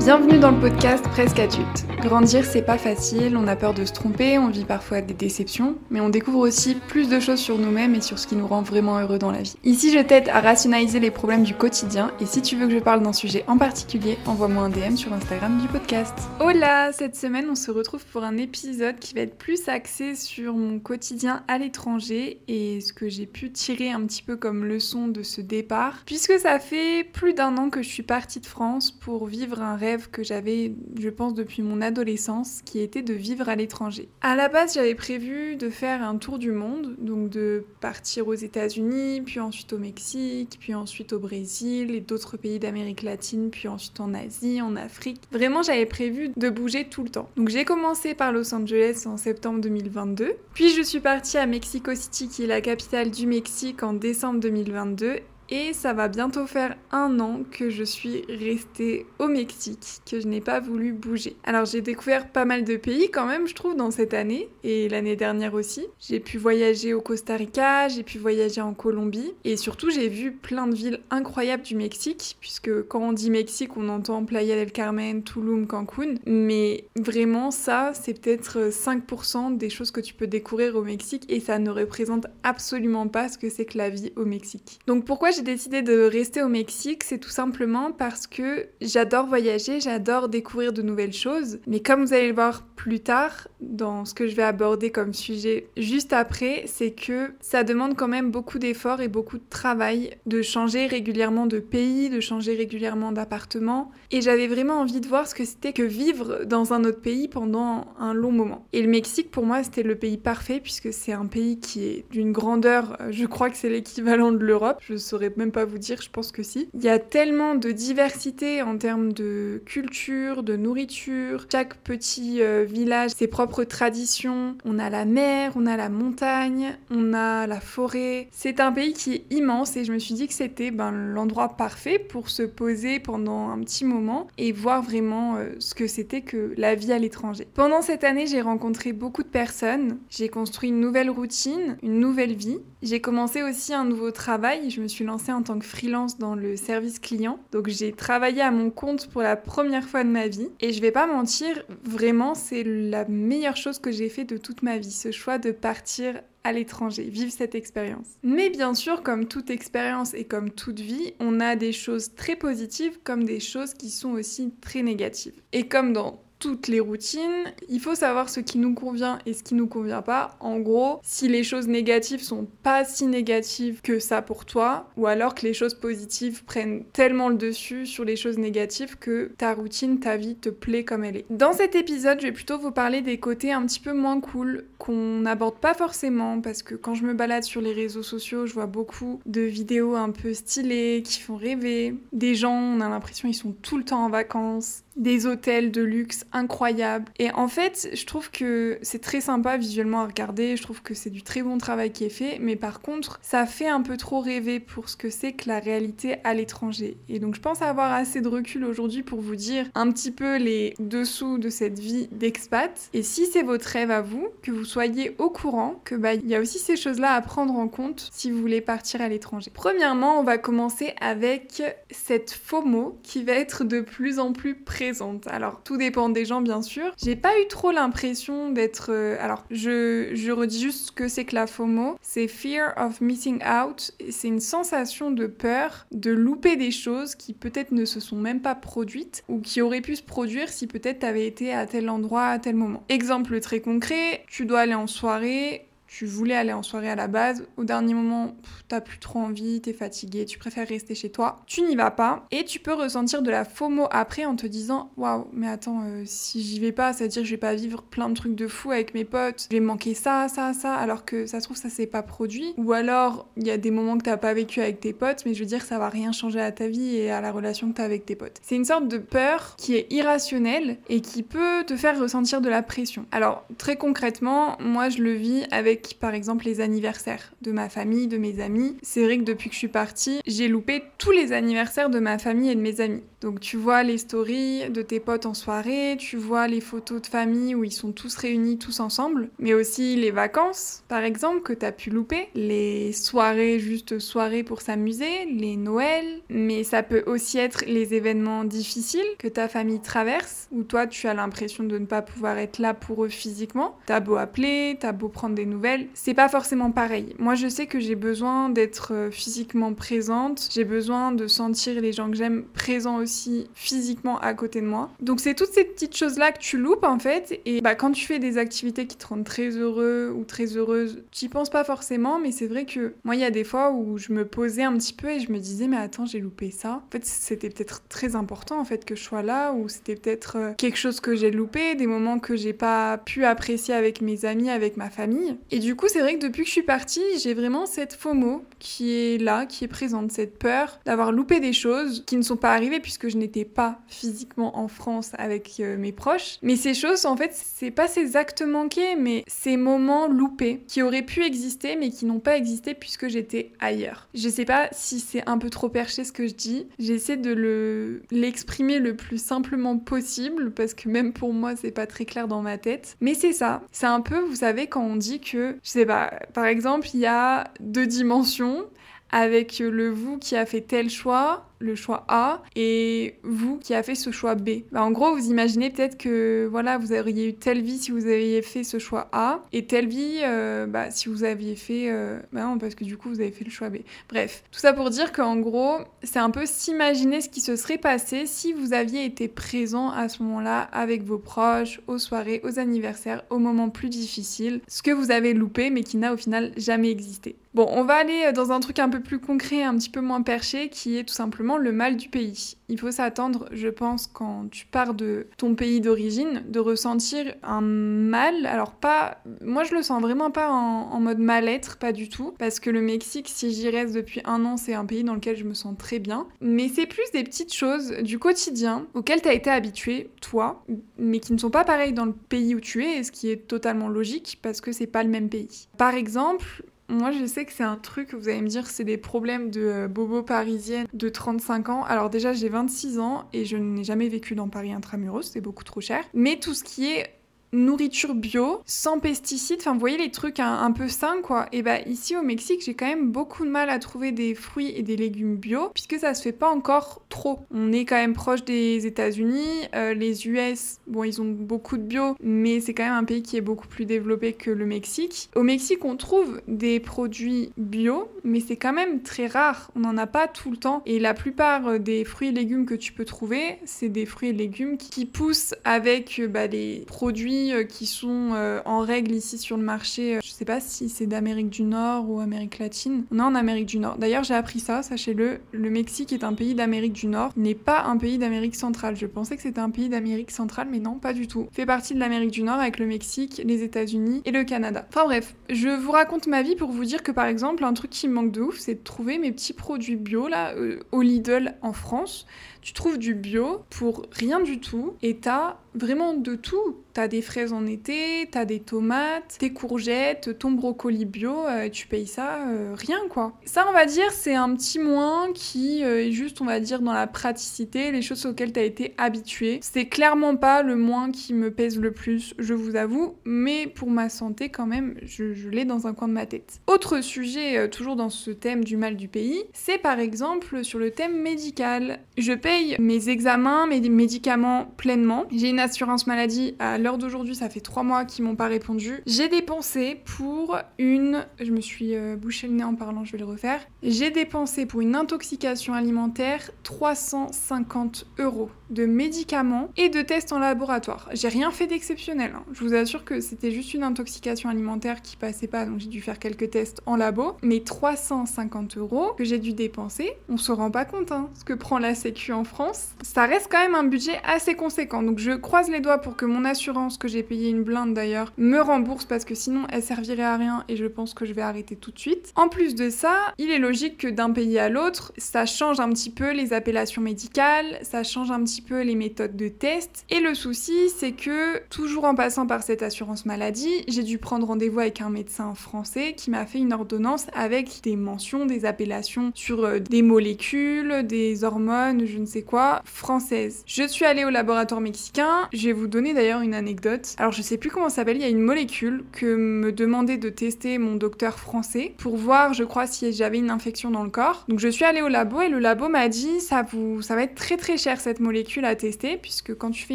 Bienvenue dans le podcast Presque adulte. Grandir, c'est pas facile, on a peur de se tromper, on vit parfois des déceptions, mais on découvre aussi plus de choses sur nous-mêmes et sur ce qui nous rend vraiment heureux dans la vie. Ici, je t'aide à rationaliser les problèmes du quotidien et si tu veux que je parle d'un sujet en particulier, envoie-moi un DM sur Instagram du podcast. Hola, cette semaine, on se retrouve pour un épisode qui va être plus axé sur mon quotidien à l'étranger et ce que j'ai pu tirer un petit peu comme leçon de ce départ, puisque ça fait plus d'un an que je suis partie de France pour vivre un rêve que j'avais, je pense, depuis mon adolescence, qui était de vivre à l'étranger. À la base, j'avais prévu de faire un tour du monde, donc de partir aux États-Unis, puis ensuite au Mexique, puis ensuite au Brésil et d'autres pays d'Amérique latine, puis ensuite en Asie, en Afrique. Vraiment, j'avais prévu de bouger tout le temps. Donc j'ai commencé par Los Angeles en septembre 2022, puis je suis partie à Mexico City, qui est la capitale du Mexique, en décembre 2022, et ça va bientôt faire un an que je suis restée au Mexique, que je n'ai pas voulu bouger. Alors j'ai découvert pas mal de pays quand même, je trouve, dans cette année et l'année dernière aussi. J'ai pu voyager au Costa Rica, j'ai pu voyager en Colombie et surtout j'ai vu plein de villes incroyables du Mexique, puisque quand on dit Mexique, on entend Playa del Carmen, Tulum, Cancun, mais vraiment ça, c'est peut-être 5% des choses que tu peux découvrir au Mexique et ça ne représente absolument pas ce que c'est que la vie au Mexique. Donc pourquoi j'ai décidé de rester au Mexique, c'est tout simplement parce que j'adore voyager, j'adore découvrir de nouvelles choses. Mais comme vous allez le voir plus tard, dans ce que je vais aborder comme sujet juste après, c'est que ça demande quand même beaucoup d'efforts et beaucoup de travail de changer régulièrement de pays, de changer régulièrement d'appartement. Et j'avais vraiment envie de voir ce que c'était que vivre dans un autre pays pendant un long moment. Et le Mexique, pour moi, c'était le pays parfait puisque c'est un pays qui est d'une grandeur, je crois que c'est l'équivalent de l'Europe. Je saurais même pas vous dire, je pense que si. Il y a tellement de diversité en termes de culture, de nourriture. Chaque petit euh, village, ses propres traditions. On a la mer, on a la montagne, on a la forêt. C'est un pays qui est immense et je me suis dit que c'était ben, l'endroit parfait pour se poser pendant un petit moment et voir vraiment euh, ce que c'était que la vie à l'étranger. Pendant cette année, j'ai rencontré beaucoup de personnes. J'ai construit une nouvelle routine, une nouvelle vie. J'ai commencé aussi un nouveau travail. Je me suis en tant que freelance dans le service client. Donc j'ai travaillé à mon compte pour la première fois de ma vie. Et je vais pas mentir, vraiment, c'est la meilleure chose que j'ai fait de toute ma vie, ce choix de partir à l'étranger, vivre cette expérience. Mais bien sûr, comme toute expérience et comme toute vie, on a des choses très positives comme des choses qui sont aussi très négatives. Et comme dans toutes les routines. Il faut savoir ce qui nous convient et ce qui nous convient pas. En gros, si les choses négatives sont pas si négatives que ça pour toi, ou alors que les choses positives prennent tellement le dessus sur les choses négatives que ta routine, ta vie te plaît comme elle est. Dans cet épisode, je vais plutôt vous parler des côtés un petit peu moins cool qu'on n'aborde pas forcément parce que quand je me balade sur les réseaux sociaux, je vois beaucoup de vidéos un peu stylées qui font rêver. Des gens, on a l'impression ils sont tout le temps en vacances des hôtels de luxe incroyables. Et en fait, je trouve que c'est très sympa visuellement à regarder, je trouve que c'est du très bon travail qui est fait, mais par contre, ça fait un peu trop rêver pour ce que c'est que la réalité à l'étranger. Et donc je pense avoir assez de recul aujourd'hui pour vous dire un petit peu les dessous de cette vie d'expat. Et si c'est votre rêve à vous, que vous soyez au courant que bah y a aussi ces choses-là à prendre en compte si vous voulez partir à l'étranger. Premièrement, on va commencer avec cette FOMO qui va être de plus en plus présente alors, tout dépend des gens, bien sûr. J'ai pas eu trop l'impression d'être. Euh, alors, je, je redis juste ce que c'est que la FOMO. C'est Fear of Missing Out. C'est une sensation de peur de louper des choses qui peut-être ne se sont même pas produites ou qui auraient pu se produire si peut-être t'avais été à tel endroit à tel moment. Exemple très concret, tu dois aller en soirée, tu voulais aller en soirée à la base, au dernier moment, t'as plus trop envie, t'es fatigué, tu préfères rester chez toi, tu n'y vas pas et tu peux ressentir de la FOMO après en te disant waouh, mais attends, euh, si j'y vais pas, ça veut dire que je vais pas vivre plein de trucs de fou avec mes potes, je vais manquer ça, ça, ça, alors que ça se trouve ça s'est pas produit. Ou alors il y a des moments que t'as pas vécu avec tes potes, mais je veux dire ça va rien changer à ta vie et à la relation que t'as avec tes potes. C'est une sorte de peur qui est irrationnelle et qui peut te faire ressentir de la pression. Alors très concrètement, moi je le vis avec par exemple les anniversaires de ma famille, de mes amis. C'est vrai que depuis que je suis partie, j'ai loupé tous les anniversaires de ma famille et de mes amis. Donc tu vois les stories de tes potes en soirée, tu vois les photos de famille où ils sont tous réunis, tous ensemble, mais aussi les vacances, par exemple, que tu as pu louper, les soirées, juste soirées pour s'amuser, les Noëls, mais ça peut aussi être les événements difficiles que ta famille traverse, où toi tu as l'impression de ne pas pouvoir être là pour eux physiquement. T'as beau appeler, t'as beau prendre des nouvelles, c'est pas forcément pareil. Moi je sais que j'ai besoin d'être euh, physiquement présente, j'ai besoin de sentir les gens que j'aime présents aussi physiquement à côté de moi. Donc c'est toutes ces petites choses-là que tu loupes en fait, et bah quand tu fais des activités qui te rendent très heureux ou très heureuse, tu penses pas forcément, mais c'est vrai que moi il y a des fois où je me posais un petit peu et je me disais mais attends j'ai loupé ça. En fait c'était peut-être très important en fait que je sois là, ou c'était peut-être euh, quelque chose que j'ai loupé, des moments que j'ai pas pu apprécier avec mes amis, avec ma famille. Et du coup c'est vrai que depuis que je suis partie, j'ai vraiment cette FOMO qui est là, qui est présente, cette peur d'avoir loupé des choses qui ne sont pas arrivées puisque je n'étais pas physiquement en France avec euh, mes proches. Mais ces choses, en fait, c'est pas ces actes manqués, mais ces moments loupés qui auraient pu exister mais qui n'ont pas existé puisque j'étais ailleurs. Je sais pas si c'est un peu trop perché ce que je dis. J'essaie de le l'exprimer le plus simplement possible parce que même pour moi c'est pas très clair dans ma tête. Mais c'est ça. C'est un peu, vous savez, quand on dit que, je sais pas, par exemple, il y a deux dimensions avec le vous qui a fait tel choix le choix A et vous qui a fait ce choix B. Bah, en gros, vous imaginez peut-être que voilà, vous auriez eu telle vie si vous aviez fait ce choix A et telle vie euh, bah, si vous aviez fait euh, bah non parce que du coup vous avez fait le choix B. Bref, tout ça pour dire qu'en gros, c'est un peu s'imaginer ce qui se serait passé si vous aviez été présent à ce moment-là avec vos proches, aux soirées, aux anniversaires, aux moments plus difficiles, ce que vous avez loupé mais qui n'a au final jamais existé. Bon, on va aller dans un truc un peu plus concret, un petit peu moins perché, qui est tout simplement le mal du pays. Il faut s'attendre, je pense, quand tu pars de ton pays d'origine, de ressentir un mal. Alors pas, moi je le sens vraiment pas en, mode mal-être, pas du tout, parce que le Mexique, si j'y reste depuis un an, c'est un pays dans lequel je me sens très bien. Mais c'est plus des petites choses du quotidien auxquelles tu as été habitué, toi, mais qui ne sont pas pareilles dans le pays où tu es, et ce qui est totalement logique parce que c'est pas le même pays. Par exemple, moi, je sais que c'est un truc, vous allez me dire, c'est des problèmes de euh, bobo parisienne de 35 ans. Alors déjà, j'ai 26 ans et je n'ai jamais vécu dans Paris intramuros, c'est beaucoup trop cher. Mais tout ce qui est nourriture bio, sans pesticides, enfin vous voyez les trucs un, peu sains quoi. Et bah ici au Mexique j'ai quand même beaucoup de mal à trouver des fruits et des légumes bio puisque ça se fait pas encore trop. On est quand même proche des États-Unis, euh, les US, bon ils ont beaucoup de bio, mais c'est quand même un pays qui est beaucoup plus développé que le Mexique. Au Mexique on trouve des produits bio, mais c'est quand même très rare. On n'en a pas tout le temps et la plupart des fruits et légumes que tu peux trouver, c'est des fruits et légumes qui poussent avec bah, les produits euh, qui sont euh, en règle ici sur le marché. Euh, je sais pas si c'est d'Amérique du Nord ou Amérique latine. On est en Amérique du Nord. D'ailleurs, j'ai appris ça, sachez-le. Le Mexique est un pays d'Amérique du Nord, n'est pas un pays d'Amérique centrale. Je pensais que c'était un pays d'Amérique centrale, mais non, pas du tout. fait partie de l'Amérique du Nord avec le Mexique, les États-Unis et le Canada. Enfin bref, je vous raconte ma vie pour vous dire que par exemple, un truc qui me manque de ouf, c'est de trouver mes petits produits bio là au Lidl en France. Tu trouves du bio pour rien du tout et t'as vraiment de tout. T'as des fraises en été, t'as des tomates, tes courgettes, ton brocoli bio, euh, tu payes ça euh, rien quoi. Ça on va dire c'est un petit moins qui euh, est juste on va dire dans la praticité, les choses auxquelles t'as été habitué. C'est clairement pas le moins qui me pèse le plus, je vous avoue, mais pour ma santé quand même, je, l'ai dans un coin de ma tête. Autre sujet toujours dans ce thème du mal du pays, c'est par exemple sur le thème médical. Je mes examens, mes médicaments pleinement. J'ai une assurance maladie à l'heure d'aujourd'hui, ça fait trois mois qu'ils m'ont pas répondu. J'ai dépensé pour une. Je me suis euh, bouché le nez en parlant, je vais le refaire. J'ai dépensé pour une intoxication alimentaire 350 euros de médicaments et de tests en laboratoire. J'ai rien fait d'exceptionnel. Hein. Je vous assure que c'était juste une intoxication alimentaire qui passait pas, donc j'ai dû faire quelques tests en labo. Mais 350 euros que j'ai dû dépenser, on se rend pas compte hein, ce que prend la Sécu France. Ça reste quand même un budget assez conséquent. Donc je croise les doigts pour que mon assurance, que j'ai payé une blinde d'ailleurs, me rembourse parce que sinon elle servira servirait à rien et je pense que je vais arrêter tout de suite. En plus de ça, il est logique que d'un pays à l'autre, ça change un petit peu les appellations médicales, ça change un petit peu les méthodes de test. Et le souci, c'est que toujours en passant par cette assurance maladie, j'ai dû prendre rendez-vous avec un médecin français qui m'a fait une ordonnance avec des mentions, des appellations sur euh, des molécules, des hormones, je ne sais quoi, françaises. Je suis allée au laboratoire mexicain, je vais vous donner d'ailleurs une anecdote. Alors je sais plus comment ça s'appelle, il y a une molécule que me demandait de tester mon docteur français pour voir, je crois, si j'avais une infection dans le corps. Donc je suis allée au labo et le labo m'a dit ça vous ça va être très très cher cette molécule à tester puisque quand tu fais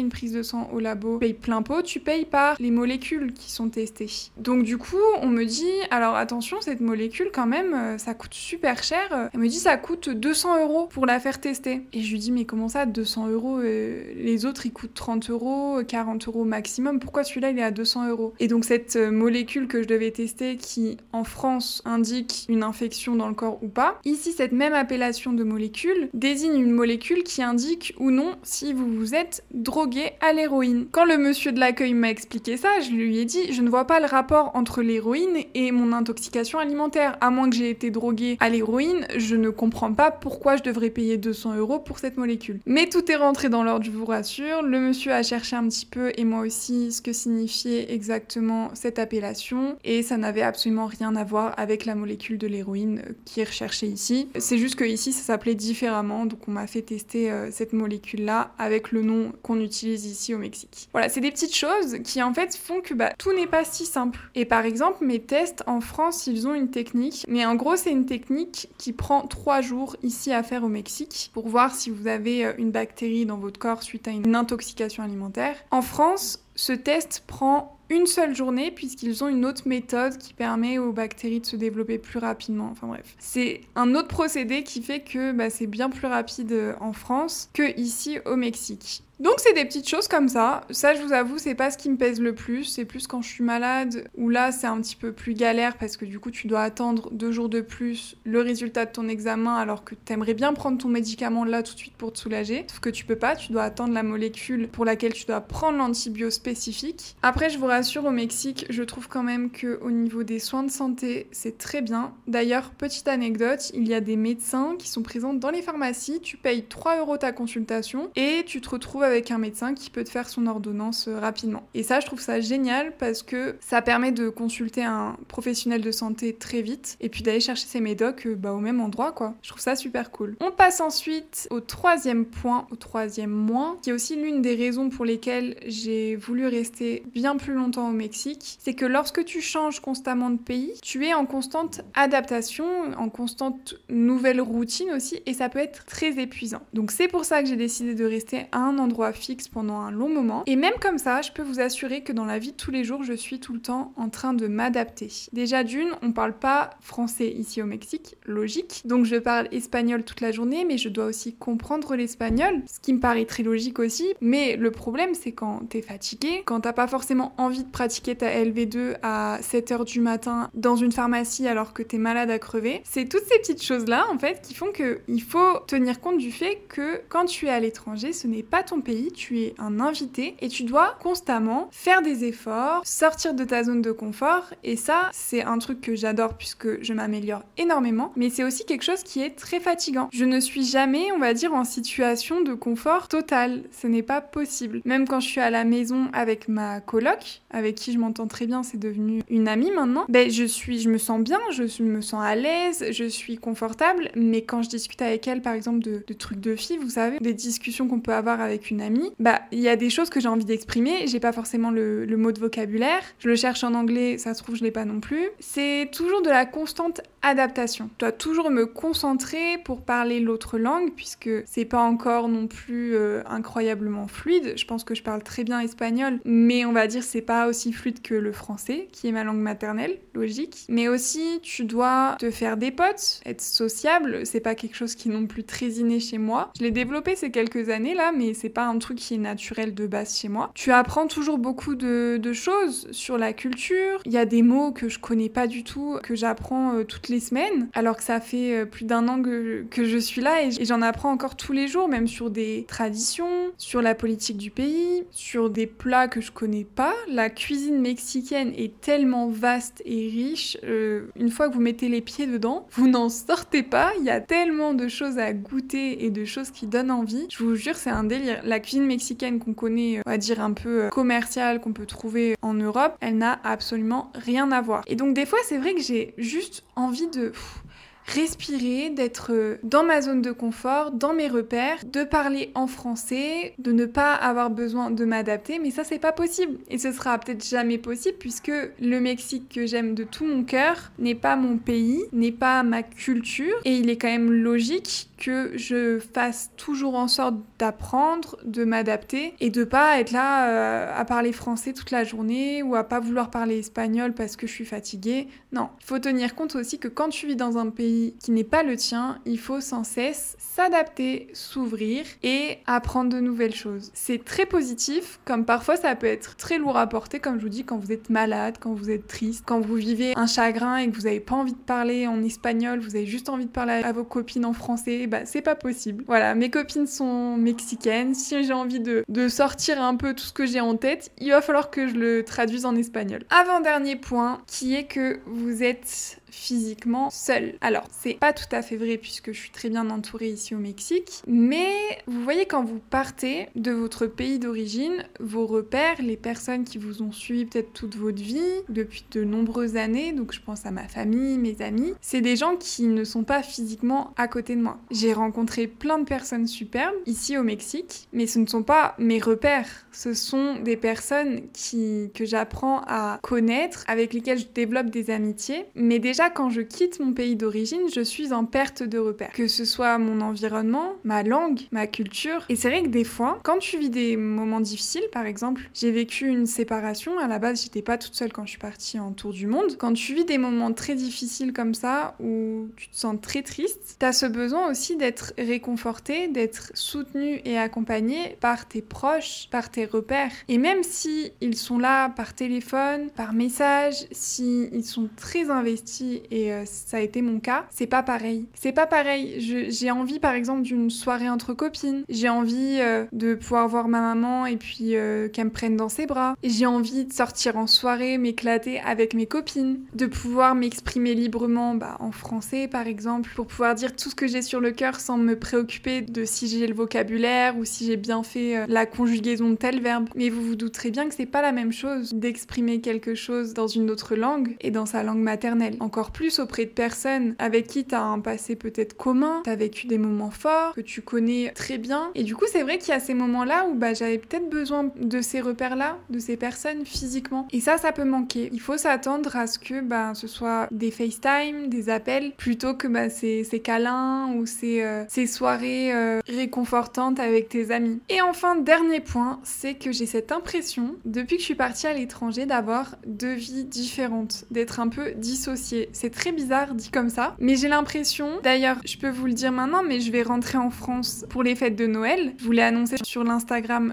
une prise de sang au labo, tu payes plein pot, tu payes par les molécules qui sont testées. Donc du coup, on me dit alors attention, cette molécule quand même, euh, ça coûte super cher. Elle me dit ça coûte 200 euros pour la faire tester. Et je lui dis mais comment ça 200 euros euh, Les autres ils coûtent 30 euros, 40 euros maximum. Pourquoi celui-là il est à 200 euros? Et donc cette euh, molécule que je devais tester qui en France indique une infection dans le corps ou pas, ici cette même appellation de molécule désigne une molécule qui indique ou non si vous vous êtes drogué à l'héroïne. Quand le monsieur de l'accueil m'a expliqué ça, je lui ai dit je ne vois pas le rapport entre l'héroïne et mon intoxication alimentaire. À moins que j'ai été drogué à l'héroïne, je ne comprends pas pourquoi je devrais payer 200 euros pour cette molécule. Mais tout est rentré dans l'ordre, je vous rassure. Le monsieur a cherché un petit peu et moi aussi ce que signifiait exactement cette appellation et ça n'avait absolument rien à voir avec la molécule de l'héroïne qui est recherchée ici. C'est juste que ici ça s'appelait différemment, donc on m'a fait tester euh, cette molécule-là avec le nom qu'on utilise ici au Mexique. Voilà, c'est des petites choses qui en fait font que bah, tout n'est pas si simple. Et par exemple, mes tests en France, ils ont une technique, mais en gros c'est une technique qui prend trois jours ici à faire au Mexique pour voir si vous avez euh, une bactérie dans votre corps suite à une intoxication alimentaire. En France, ce test prend une seule journée puisqu'ils ont une autre méthode qui permet aux bactéries de se développer plus rapidement. Enfin bref, c'est un autre procédé qui fait que bah, c'est bien plus rapide euh, en France que ici au Mexique. Donc c'est des petites choses comme ça. Ça, je vous avoue, c'est pas ce qui me pèse le plus. C'est plus quand je suis malade, où là, c'est un petit peu plus galère parce que du coup, tu dois attendre deux jours de plus le résultat de ton examen alors que t'aimerais bien prendre ton médicament là tout de suite pour te soulager. Sauf que tu peux pas, tu dois attendre la molécule pour laquelle tu dois prendre l'antibio spécifique. Après, je vous rassure, au Mexique, je trouve quand même que au niveau des soins de santé, c'est très bien. D'ailleurs, petite anecdote, il y a des médecins qui sont présents dans les pharmacies. Tu payes 3 euros ta consultation et tu te retrouves avec un médecin qui peut te faire son ordonnance euh, rapidement. Et ça, je trouve ça génial parce que ça permet de consulter un professionnel de santé très vite et puis d'aller chercher ses médocs euh, bah, au même endroit, quoi. Je trouve ça super cool. On passe ensuite au troisième point, au troisième mois, qui est aussi l'une des raisons pour lesquelles j'ai voulu rester bien plus longtemps au Mexique. C'est que lorsque tu changes constamment de pays, tu es en constante adaptation, en constante nouvelle routine aussi, et ça peut être très épuisant. Donc c'est pour ça que j'ai décidé de rester à un endroit fixe pendant un long moment. Et même comme ça, je peux vous assurer que dans la vie de tous les jours, je suis tout le temps en train de m'adapter. Déjà d'une, on parle pas français ici au Mexique, logique. Donc je parle espagnol toute la journée, mais je dois aussi comprendre l'espagnol, ce qui me paraît très logique aussi. Mais le problème, c'est quand t'es fatigué, quand t'as pas forcément envie de pratiquer ta LV2 à 7h du matin dans une pharmacie alors que t'es malade à crever. C'est toutes ces petites choses-là, en fait, qui font que il faut tenir compte du fait que quand tu es à l'étranger, ce n'est pas ton pays, tu es un invité et tu dois constamment faire des efforts, sortir de ta zone de confort. Et ça, c'est un truc que j'adore puisque je m'améliore énormément, mais c'est aussi quelque chose qui est très fatigant. Je ne suis jamais, on va dire, en situation de confort total. Ce n'est pas possible. Même quand je suis à la maison avec ma coloc, avec qui je m'entends très bien, c'est devenu une amie maintenant, ben je suis, je me sens bien, je me sens à l'aise, je suis confortable, mais quand je discute avec elle, par exemple, de, trucs de filles, vous savez, des discussions qu'on peut avoir avec une amie, bah il y a des choses que j'ai envie d'exprimer, j'ai pas forcément le, mot de vocabulaire, je le cherche en anglais, ça se trouve je l'ai pas non plus. C'est toujours de la constante adaptation. Je dois toujours me concentrer pour parler l'autre langue puisque c'est pas encore non plus euh, incroyablement fluide. Je pense que je parle très bien espagnol, mais on va dire c'est pas aussi fluide que le français qui est ma langue maternelle, logique. Mais aussi tu dois te faire des potes, être sociable, c'est pas quelque chose qui est plus très inné chez moi. Je l'ai développé ces quelques années là, mais c'est pas un truc qui est naturel de base chez moi. Tu apprends toujours beaucoup de, choses sur la culture. Il y a des mots que je connais pas du tout, que j'apprends euh, toutes les semaines, alors que ça fait euh, plus d'un an que, je suis là et j'en apprends encore tous les jours, même sur des traditions, sur la politique du pays, sur des plats que je connais pas. Cuisine mexicaine est tellement vaste et riche. Euh, une fois que vous mettez les pieds dedans, vous n'en sortez pas. Il y a tellement de choses à goûter et de choses qui donnent envie. Je vous jure, c'est un délire. La cuisine mexicaine qu'on connaît, on va dire un peu euh, commerciale, qu'on peut trouver en Europe, elle n'a absolument rien à voir. Et donc des fois, c'est vrai que j'ai juste envie de respirer, d'être euh, dans ma zone de confort, dans mes repères, de parler en français, de ne pas avoir besoin de m'adapter, mais ça c'est pas possible. Et ce sera peut-être jamais possible puisque le Mexique que j'aime de tout mon cœur n'est pas mon pays, n'est pas ma culture, et il est quand même logique que je fasse toujours en sorte d'apprendre, de m'adapter et de pas être là euh, à parler français toute la journée ou à pas vouloir parler espagnol parce que je suis fatiguée. Non, il faut tenir compte aussi que quand tu vis dans un pays qui n'est pas le tien, il faut sans cesse s'adapter, s'ouvrir et apprendre de nouvelles choses. C'est très positif, comme parfois ça peut être très lourd à porter, comme je vous dis, quand vous êtes malade, quand vous êtes triste, quand vous vivez un chagrin et que vous n'avez pas envie de parler en espagnol, vous avez juste envie de parler à vos copines en français bah c'est pas possible. Voilà, mes copines sont mexicaines. Si j'ai envie de, de sortir un peu tout ce que j'ai en tête, il va falloir que je le traduise en espagnol. Avant-dernier point, qui est que vous êtes physiquement seul. Alors, c'est pas tout à fait vrai puisque je suis très bien entourée ici au Mexique, mais vous voyez quand vous partez de votre pays d'origine, vos repères, les personnes qui vous ont suivi peut-être toute votre vie depuis de nombreuses années, donc je pense à ma famille, mes amis, c'est des gens qui ne sont pas physiquement à côté de moi. J'ai rencontré plein de personnes superbes ici au Mexique, mais ce ne sont pas mes repères, ce sont des personnes qui que j'apprends à connaître, avec lesquelles je développe des amitiés, mais déjà quand je quitte mon pays d'origine, je suis en perte de repères. Que ce soit mon environnement, ma langue, ma culture. Et c'est vrai que des fois, quand tu vis des moments difficiles, par exemple, j'ai vécu une séparation. À la base, j'étais pas toute seule quand je suis partie en tour du monde. Quand tu vis des moments très difficiles comme ça, où tu te sens très triste, t'as ce besoin aussi d'être réconforté, d'être soutenu et accompagné par tes proches, par tes repères. Et même si ils sont là par téléphone, par message, si ils sont très investis et euh, ça a été mon cas, c'est pas pareil. C'est pas pareil. J'ai envie par exemple d'une soirée entre copines. J'ai envie euh, de pouvoir voir ma maman et puis euh, qu'elle me prenne dans ses bras. J'ai envie de sortir en soirée, m'éclater avec mes copines, de pouvoir m'exprimer librement bah, en français par exemple, pour pouvoir dire tout ce que j'ai sur le cœur sans me préoccuper de si j'ai le vocabulaire ou si j'ai bien fait la conjugaison de tel verbe. Mais vous vous douterez bien que c'est pas la même chose d'exprimer quelque chose dans une autre langue et dans sa langue maternelle. Encore plus auprès de personnes avec qui tu as un passé peut-être commun, tu as vécu des moments forts, que tu connais très bien. Et du coup, c'est vrai qu'il y a ces moments-là où bah, j'avais peut-être besoin de ces repères-là, de ces personnes physiquement. Et ça, ça peut manquer. Il faut s'attendre à ce que bah, ce soit des FaceTime, des appels, plutôt que bah, ces, câlins ou ces, euh, soirées euh, réconfortantes avec tes amis. Et enfin, dernier point, c'est que j'ai cette impression, depuis que je suis partie à l'étranger, d'avoir deux vies différentes, d'être un peu dissociée. C'est très bizarre dit comme ça, mais j'ai l'impression, d'ailleurs, je peux vous le dire maintenant, mais je vais rentrer en France pour les fêtes de Noël. Je vous l'ai annoncé sur l'Instagram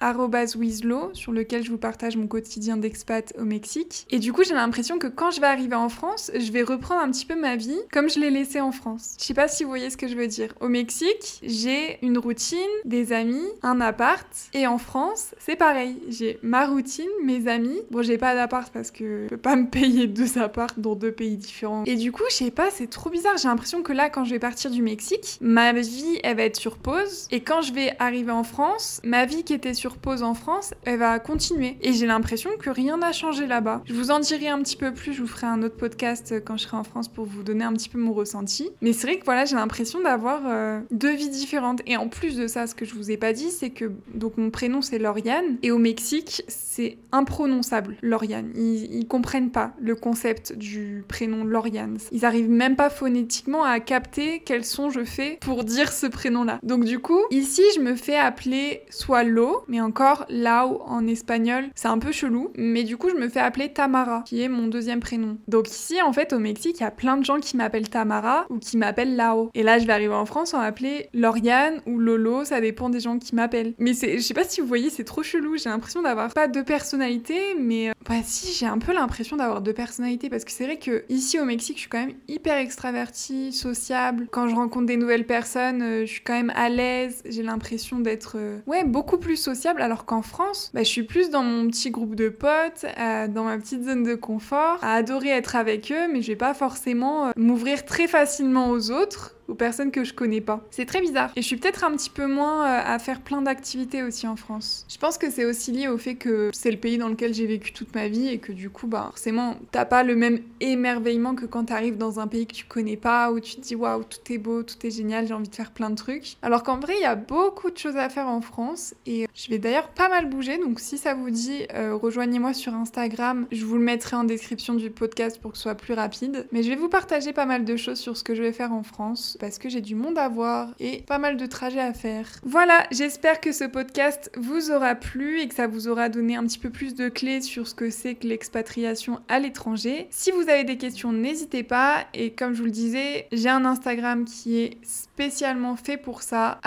@wizlo, sur lequel je vous partage mon quotidien d'expat au Mexique. Et du coup, j'ai l'impression que quand je vais arriver en France, je vais reprendre un petit peu ma vie comme je l'ai laissée en France. Je sais pas si vous voyez ce que je veux dire. Au Mexique, j'ai une routine, des amis, un appart, et en France, c'est pareil. J'ai ma routine, mes amis. Bon, j'ai pas d'appart parce que je peux pas me payer deux apparts dans deux pays différents et du coup, je sais pas, c'est trop bizarre. J'ai l'impression que là, quand je vais partir du Mexique, ma vie, elle va être sur pause. Et quand je vais arriver en France, ma vie qui était sur pause en France, elle va continuer. Et j'ai l'impression que rien n'a changé là-bas. Je vous en dirai un petit peu plus. Je vous ferai un autre podcast quand je serai en France pour vous donner un petit peu mon ressenti. Mais c'est vrai que voilà, j'ai l'impression d'avoir euh, deux vies différentes. Et en plus de ça, ce que je vous ai pas dit, c'est que donc mon prénom c'est Lauriane. Et au Mexique, c'est imprononçable, Lauriane. Ils, ils comprennent pas le concept du prénom Lauriane. Ils arrivent même pas phonétiquement à capter quel son je fais pour dire ce prénom-là. Donc du coup, ici, je me fais appeler soit Lo, mais encore Lao en espagnol. C'est un peu chelou, mais du coup, je me fais appeler Tamara, qui est mon deuxième prénom. Donc ici, en fait, au Mexique, il y a plein de gens qui m'appellent Tamara ou qui m'appellent Lao. Et là, je vais arriver en France, on va m'appeler Lauriane ou Lolo, ça dépend des gens qui m'appellent. Mais je sais pas si vous voyez, c'est trop chelou. J'ai l'impression d'avoir pas de personnalité, mais euh, Bah si, j'ai un peu l'impression d'avoir deux personnalités parce que c'est vrai que ici au Mexique, je suis quand même hyper extravertie, sociable. Quand je rencontre des nouvelles personnes, euh, je suis quand même à l'aise. J'ai l'impression d'être euh, ouais beaucoup plus sociable. Alors qu'en France, bah, je suis plus dans mon petit groupe de potes, euh, dans ma petite zone de confort, à adorer être avec eux, mais je vais pas forcément m'ouvrir très facilement aux autres aux personnes que je connais pas. C'est très bizarre. Et je suis peut-être un petit peu moins euh, à faire plein d'activités aussi en France. Je pense que c'est aussi lié au fait que c'est le pays dans lequel j'ai vécu toute ma vie et que du coup, bah, forcément, t'as pas le même émerveillement que quand t'arrives dans un pays que tu connais pas, où tu te dis waouh, tout est beau, tout est génial, j'ai envie de faire plein de trucs. Alors qu'en vrai, il y a beaucoup de choses à faire en France et je vais d'ailleurs pas mal bouger. Donc si ça vous dit, euh, rejoignez-moi sur Instagram. Je vous le mettrai en description du podcast pour que ce soit plus rapide. Mais je vais vous partager pas mal de choses sur ce que je vais faire en France parce que j'ai du monde à voir et pas mal de trajets à faire. Voilà, j'espère que ce podcast vous aura plu et que ça vous aura donné un petit peu plus de clés sur ce que c'est que l'expatriation à l'étranger. Si vous avez des questions, n'hésitez pas et comme je vous le disais, j'ai un Instagram qui est spécialement fait pour ça,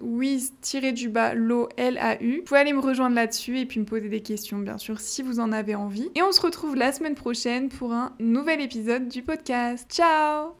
wiz-du-bas Vous pouvez aller me rejoindre là-dessus et puis me poser des questions bien sûr si vous en avez envie. Et on se retrouve la semaine prochaine pour un nouvel épisode du podcast. Ciao